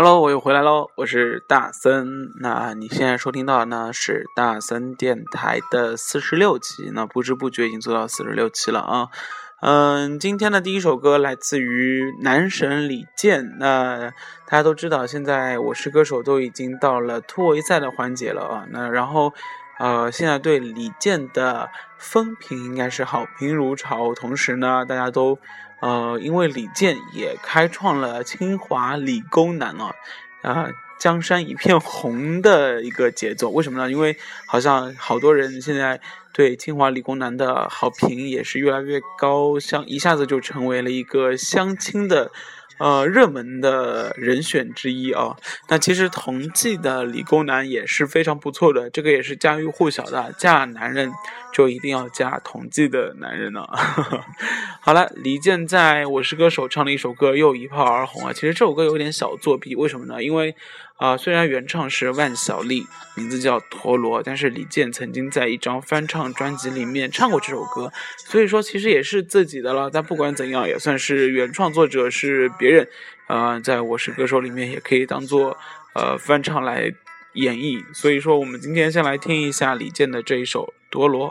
Hello，我又回来喽，我是大森。那你现在收听到的呢是大森电台的四十六期，那不知不觉已经做到四十六期了啊。嗯，今天的第一首歌来自于男神李健。那大家都知道，现在我是歌手都已经到了突围赛的环节了啊。那然后，呃，现在对李健的风评应该是好评如潮，同时呢，大家都。呃，因为李健也开创了清华理工男啊，啊，江山一片红的一个节奏。为什么呢？因为好像好多人现在对清华理工男的好评也是越来越高，像一下子就成为了一个相亲的。呃，热门的人选之一啊。那其实同济的理工男也是非常不错的，这个也是家喻户晓的。嫁男人就一定要嫁同济的男人呢。好了，李健在我是歌手唱了一首歌又一炮而红啊。其实这首歌有点小作弊，为什么呢？因为。啊，虽然原唱是万晓利，名字叫陀螺，但是李健曾经在一张翻唱专辑里面唱过这首歌，所以说其实也是自己的了。但不管怎样，也算是原创作者是别人，呃，在我是歌手里面也可以当做呃翻唱来演绎。所以说，我们今天先来听一下李健的这一首《陀螺》。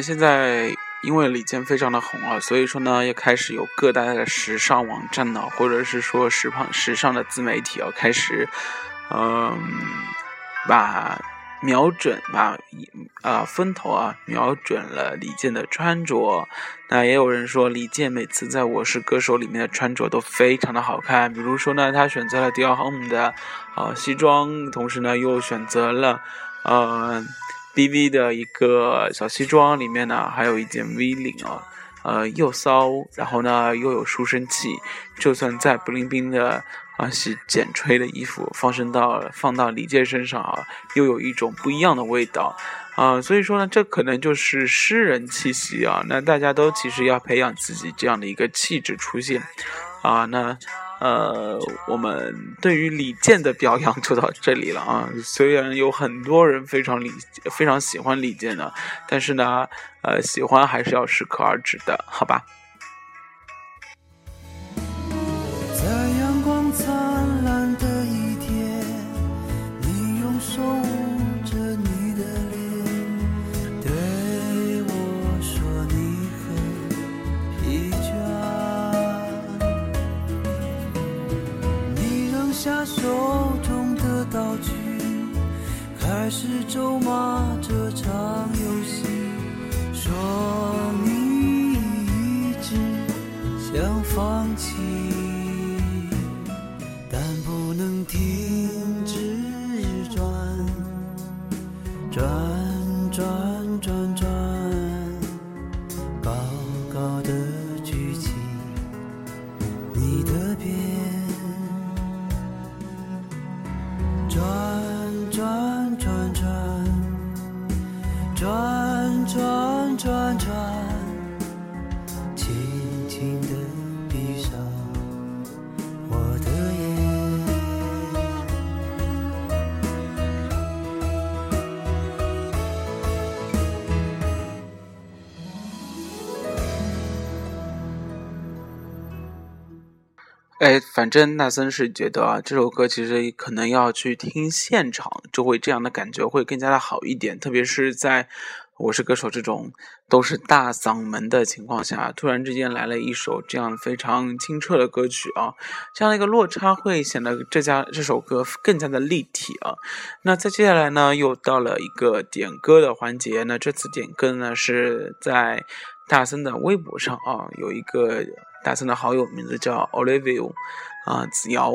现在因为李健非常的红啊，所以说呢，也开始有各大的时尚网站呢，或者是说时尚时尚的自媒体啊，开始，嗯，把瞄准把啊风头啊瞄准了李健的穿着。那也有人说，李健每次在我是歌手里面的穿着都非常的好看，比如说呢，他选择了迪奥 Home 的啊西装，同时呢又选择了呃。B V 的一个小西装，里面呢还有一件 V 领啊，呃，又骚，然后呢又有书生气，就算再不灵冰的啊洗剪吹的衣服，放身到放到李健身上啊，又有一种不一样的味道啊，所以说呢，这可能就是诗人气息啊，那大家都其实要培养自己这样的一个气质出现啊，那。呃，我们对于李健的表扬就到这里了啊。虽然有很多人非常李非常喜欢李健的，但是呢，呃，喜欢还是要适可而止的，好吧？是咒骂这场游戏，说你一直想放弃，哎，反正纳森是觉得啊，这首歌其实可能要去听现场，就会这样的感觉会更加的好一点。特别是在，我是歌手这种都是大嗓门的情况下，突然之间来了一首这样非常清澈的歌曲啊，这样的一个落差会显得这家这首歌更加的立体啊。那在接下来呢，又到了一个点歌的环节。那这次点歌呢是在大森的微博上啊，有一个大森的好友，名字叫 Olivia 啊子瑶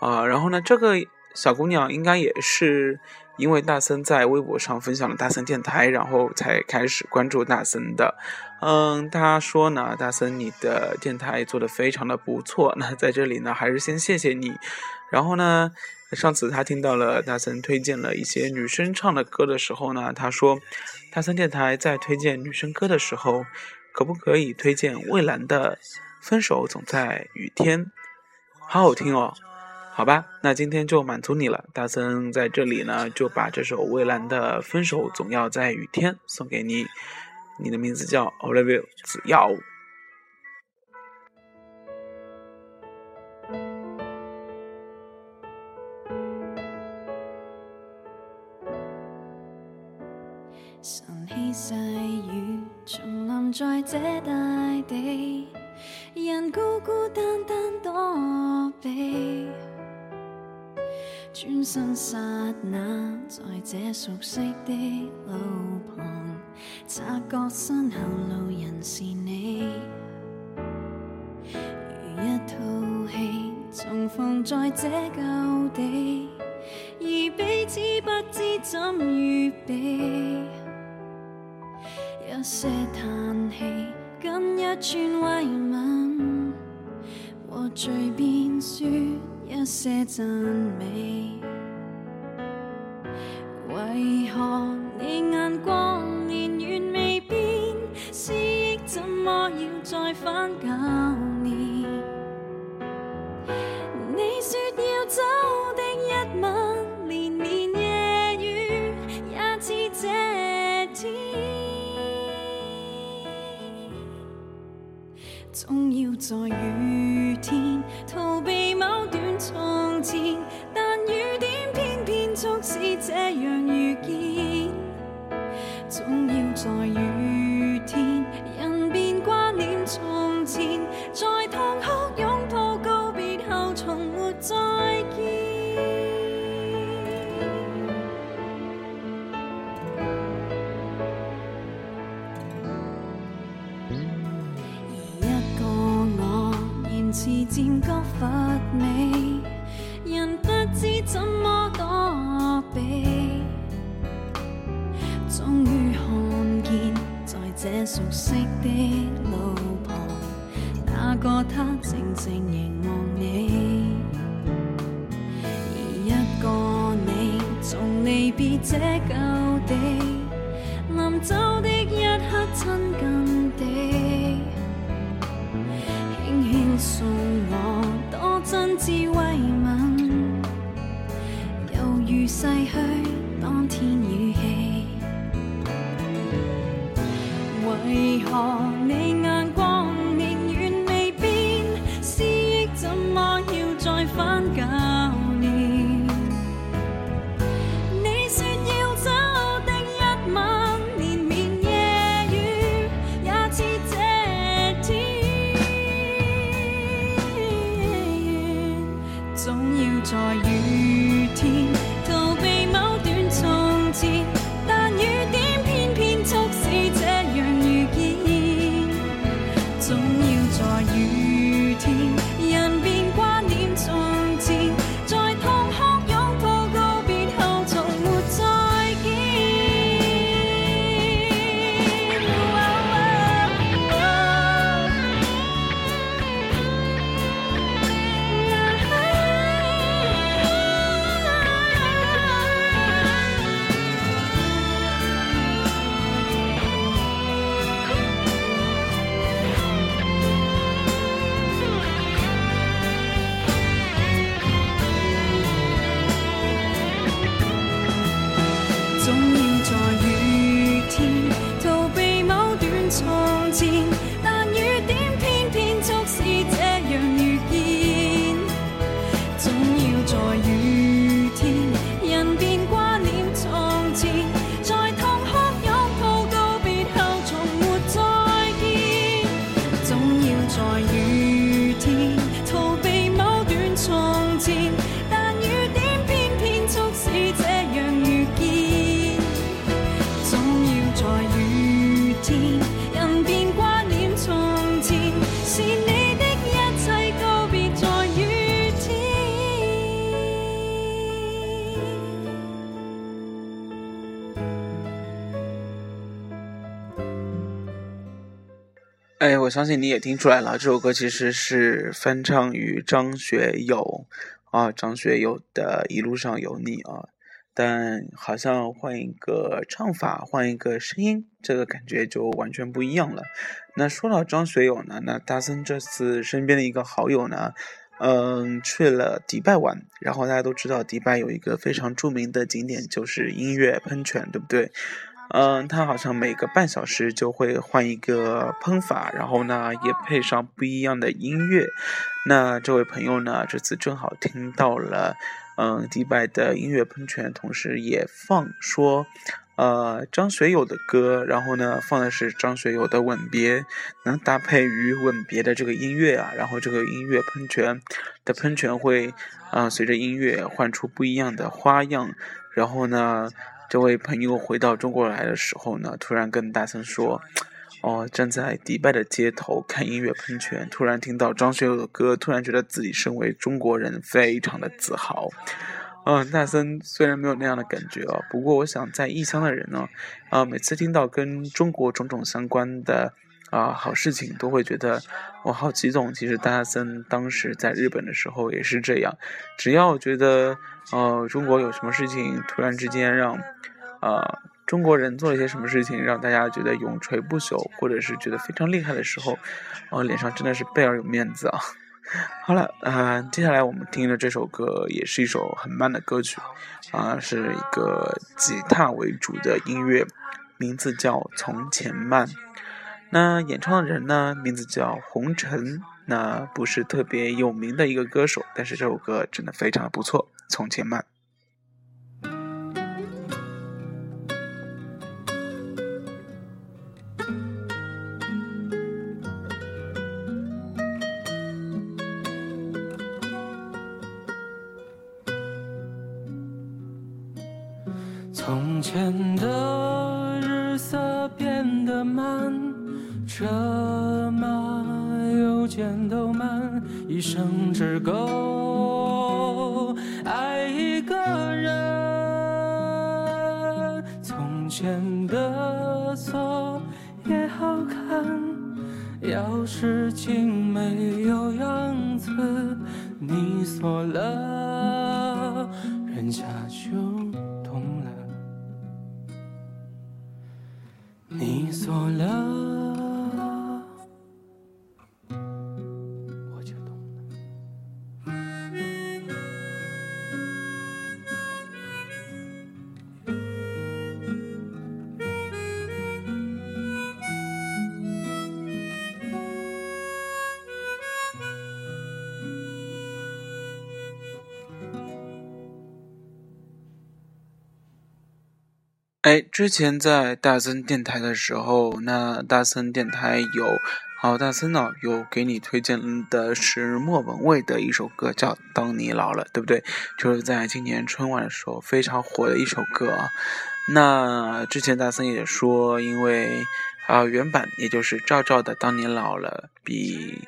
啊，然后呢这个小姑娘应该也是。因为大森在微博上分享了大森电台，然后才开始关注大森的。嗯，他说呢，大森你的电台做的非常的不错。那在这里呢，还是先谢谢你。然后呢，上次他听到了大森推荐了一些女生唱的歌的时候呢，他说，大森电台在推荐女生歌的时候，可不可以推荐蔚蓝的《分手总在雨天》？好好听哦。好吧，那今天就满足你了。大森在这里呢，就把这首蔚蓝的《分手总要在雨天》送给你。你的名字叫 Olivia 子耀。在这大地，人孤孤单单躲避。转身刹那，在这熟悉的路旁，察觉身后路人是你，如一套戏重逢在这旧地，而彼此不知怎预备，一些叹气，跟一串慰问，和随便说。一些赞美，总要在雨天逃避某段。从前，但雨点偏偏促使这样终于看见，在这熟悉的路旁，那个他静静凝望你。而一个你，从离别这旧地，临走的一刻亲近地，轻轻送我，多真挚慰问。犹如逝去我相信你也听出来了，这首歌其实是翻唱于张学友啊，张学友的《一路上有你》啊，但好像换一个唱法，换一个声音，这个感觉就完全不一样了。那说到张学友呢，那大森这次身边的一个好友呢，嗯，去了迪拜玩，然后大家都知道迪拜有一个非常著名的景点就是音乐喷泉，对不对？嗯，他好像每个半小时就会换一个喷法，然后呢也配上不一样的音乐。那这位朋友呢，这次正好听到了，嗯，迪拜的音乐喷泉，同时也放说，呃，张学友的歌，然后呢放的是张学友的《吻别》，能搭配于《吻别》的这个音乐啊，然后这个音乐喷泉的喷泉会，啊、随着音乐换出不一样的花样，然后呢。这位朋友回到中国来的时候呢，突然跟大森说：“哦，站在迪拜的街头看音乐喷泉，突然听到张学友的歌，突然觉得自己身为中国人非常的自豪。”嗯，大森虽然没有那样的感觉哦，不过我想在异乡的人呢，啊，每次听到跟中国种种相关的啊好事情，都会觉得我好激动。其实大森当时在日本的时候也是这样，只要觉得呃中国有什么事情突然之间让呃中国人做了一些什么事情，让大家觉得永垂不朽，或者是觉得非常厉害的时候，呃脸上真的是倍儿有面子啊。好了，呃，接下来我们听的这首歌也是一首很慢的歌曲，啊、是一个吉他为主的音乐，名字叫《从前慢》。那演唱的人呢，名字叫红尘，那不是特别有名的一个歌手，但是这首歌真的非常的不错，《从前慢》。从前的日色变得慢，车马邮件都慢，一生只够爱一个人。从前的锁也好看，钥匙精没有样子，你锁了，人家就懂了。你锁了，哎，之前在大森电台的时候，那大森电台有，好大森呢有给你推荐的是莫文蔚的一首歌，叫《当你老了》，对不对？就是在今年春晚的时候非常火的一首歌啊。那之前大森也说，因为啊、原版也就是赵照的《当你老了》比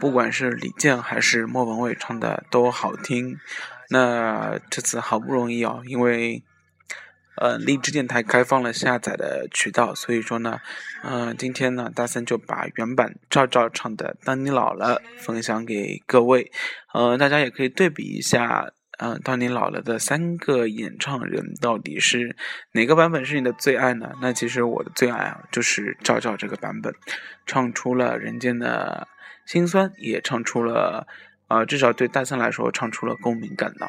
不管是李健还是莫文蔚唱的都好听。那这次好不容易哦，因为呃，荔枝电台开放了下载的渠道，所以说呢，嗯、今天呢，大森就把原版赵照唱的《当你老了》分享给各位，呃，大家也可以对比一下，嗯、当你老了》的三个演唱人到底是哪个版本是你的最爱呢？那其实我的最爱啊，就是赵照这个版本，唱出了人间的辛酸，也唱出了，呃，至少对大森来说，唱出了共鸣感到。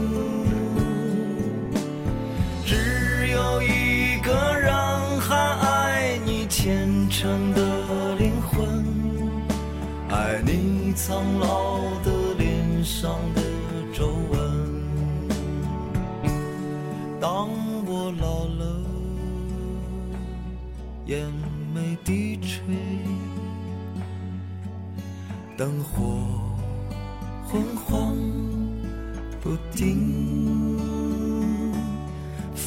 有一个人还爱你虔诚的灵魂，爱你苍老的脸上的皱纹。当我老了，眼眉低垂，灯火昏黄不定，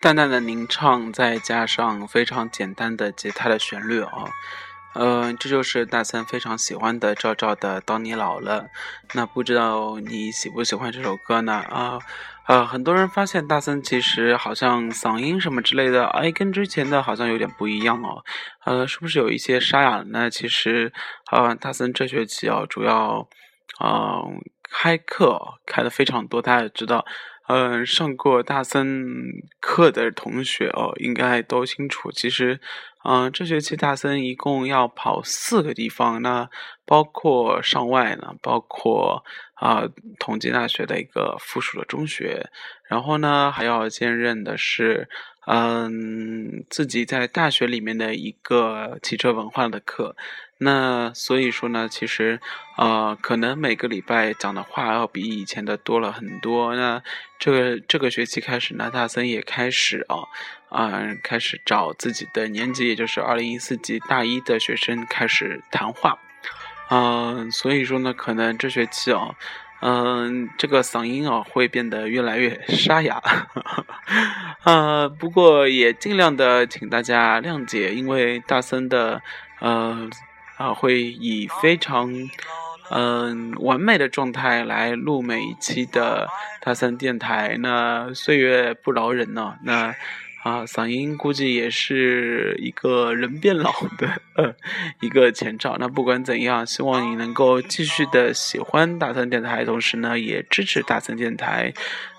淡淡的吟唱，再加上非常简单的吉他的旋律啊，呃，这就是大森非常喜欢的赵照的《当你老了》。那不知道你喜不喜欢这首歌呢？啊，呃，很多人发现大森其实好像嗓音什么之类的，哎，跟之前的好像有点不一样哦。呃，是不是有一些沙哑了呢？其实，呃，大森这学期啊，主要，呃，开课开的非常多，大家也知道。嗯，上过大森课的同学哦，应该都清楚。其实，嗯，这学期大森一共要跑四个地方，那包括上外呢，包括啊，同济大学的一个附属的中学，然后呢，还要兼任的是，嗯，自己在大学里面的一个汽车文化的课。那所以说呢，其实，呃，可能每个礼拜讲的话要比以前的多了很多。那这个这个学期开始呢，大森也开始啊，啊，开始找自己的年级，也就是二零一四级大一的学生开始谈话。嗯，所以说呢，可能这学期啊，嗯，这个嗓音啊会变得越来越沙哑，呃，不过也尽量的请大家谅解，因为大森的呃啊会以非常嗯完美的状态来录每一期的大森电台，那岁月不饶人呢，那。啊，嗓音估计也是一个人变老的一个前兆。那不管怎样，希望你能够继续的喜欢大森电台，同时呢，也支持大森电台。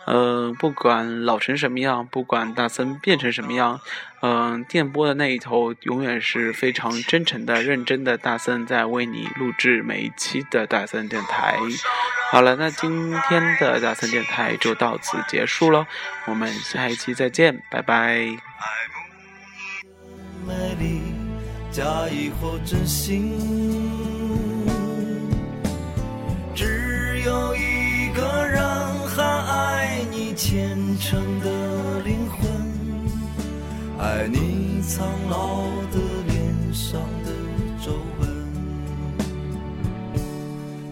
嗯，不管老成什么样，不管大森变成什么样，嗯，电波的那一头永远是非常真诚的、认真的。大森在为你录制每一期的大森电台。好了，那今天的大森电台就到此结束了，我们下一期再见，拜拜。美丽假意或真心，只有一个人还爱你虔诚的灵魂，爱你苍老的脸上的皱纹。